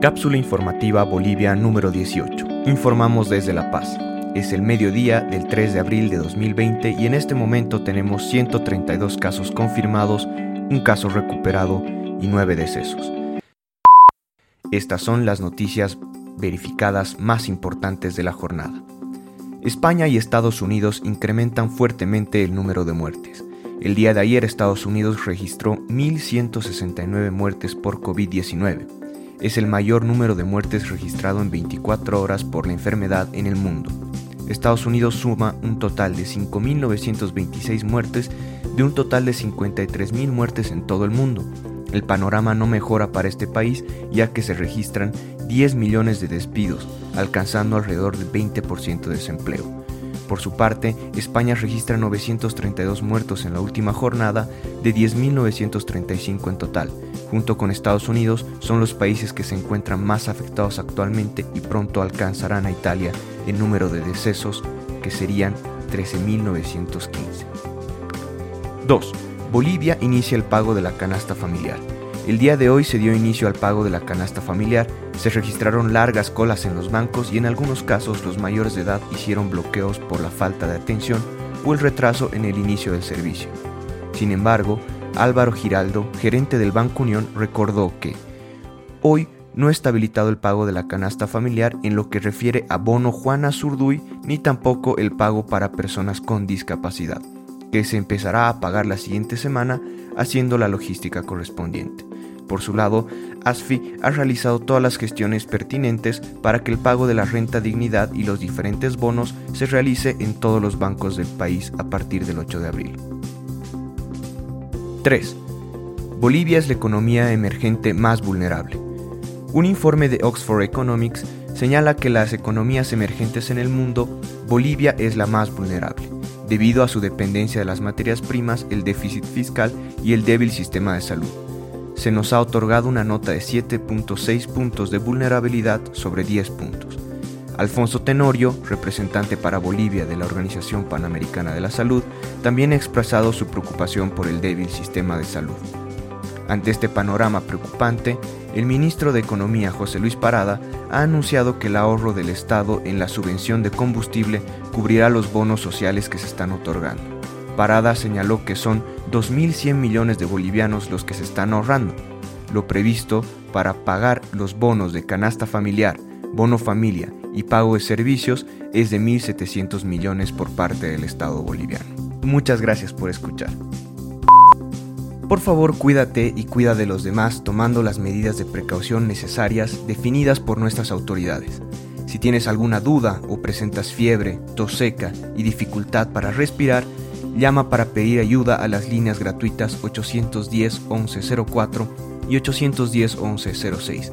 Cápsula informativa Bolivia número 18. Informamos desde La Paz. Es el mediodía del 3 de abril de 2020 y en este momento tenemos 132 casos confirmados, un caso recuperado y 9 decesos. Estas son las noticias verificadas más importantes de la jornada. España y Estados Unidos incrementan fuertemente el número de muertes. El día de ayer Estados Unidos registró 1.169 muertes por COVID-19 es el mayor número de muertes registrado en 24 horas por la enfermedad en el mundo. Estados Unidos suma un total de 5.926 muertes de un total de 53.000 muertes en todo el mundo. El panorama no mejora para este país ya que se registran 10 millones de despidos, alcanzando alrededor del 20% de desempleo. Por su parte, España registra 932 muertos en la última jornada de 10.935 en total. Junto con Estados Unidos, son los países que se encuentran más afectados actualmente y pronto alcanzarán a Italia el número de decesos, que serían 13.915. 2. Bolivia inicia el pago de la canasta familiar. El día de hoy se dio inicio al pago de la canasta familiar, se registraron largas colas en los bancos y en algunos casos los mayores de edad hicieron bloqueos por la falta de atención o el retraso en el inicio del servicio. Sin embargo, Álvaro Giraldo, gerente del Banco Unión, recordó que hoy no está habilitado el pago de la canasta familiar en lo que refiere a bono Juana Zurduy ni tampoco el pago para personas con discapacidad, que se empezará a pagar la siguiente semana haciendo la logística correspondiente. Por su lado, ASFI ha realizado todas las gestiones pertinentes para que el pago de la renta dignidad y los diferentes bonos se realice en todos los bancos del país a partir del 8 de abril. 3. Bolivia es la economía emergente más vulnerable. Un informe de Oxford Economics señala que las economías emergentes en el mundo, Bolivia es la más vulnerable, debido a su dependencia de las materias primas, el déficit fiscal y el débil sistema de salud se nos ha otorgado una nota de 7.6 puntos de vulnerabilidad sobre 10 puntos. Alfonso Tenorio, representante para Bolivia de la Organización Panamericana de la Salud, también ha expresado su preocupación por el débil sistema de salud. Ante este panorama preocupante, el ministro de Economía José Luis Parada ha anunciado que el ahorro del Estado en la subvención de combustible cubrirá los bonos sociales que se están otorgando. Parada señaló que son 2.100 millones de bolivianos los que se están ahorrando. Lo previsto para pagar los bonos de canasta familiar, bono familia y pago de servicios es de 1.700 millones por parte del Estado boliviano. Muchas gracias por escuchar. Por favor, cuídate y cuida de los demás tomando las medidas de precaución necesarias definidas por nuestras autoridades. Si tienes alguna duda o presentas fiebre, tos seca y dificultad para respirar, Llama para pedir ayuda a las líneas gratuitas 810 1104 y 810 1106.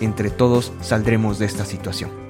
entre todos saldremos de esta situación.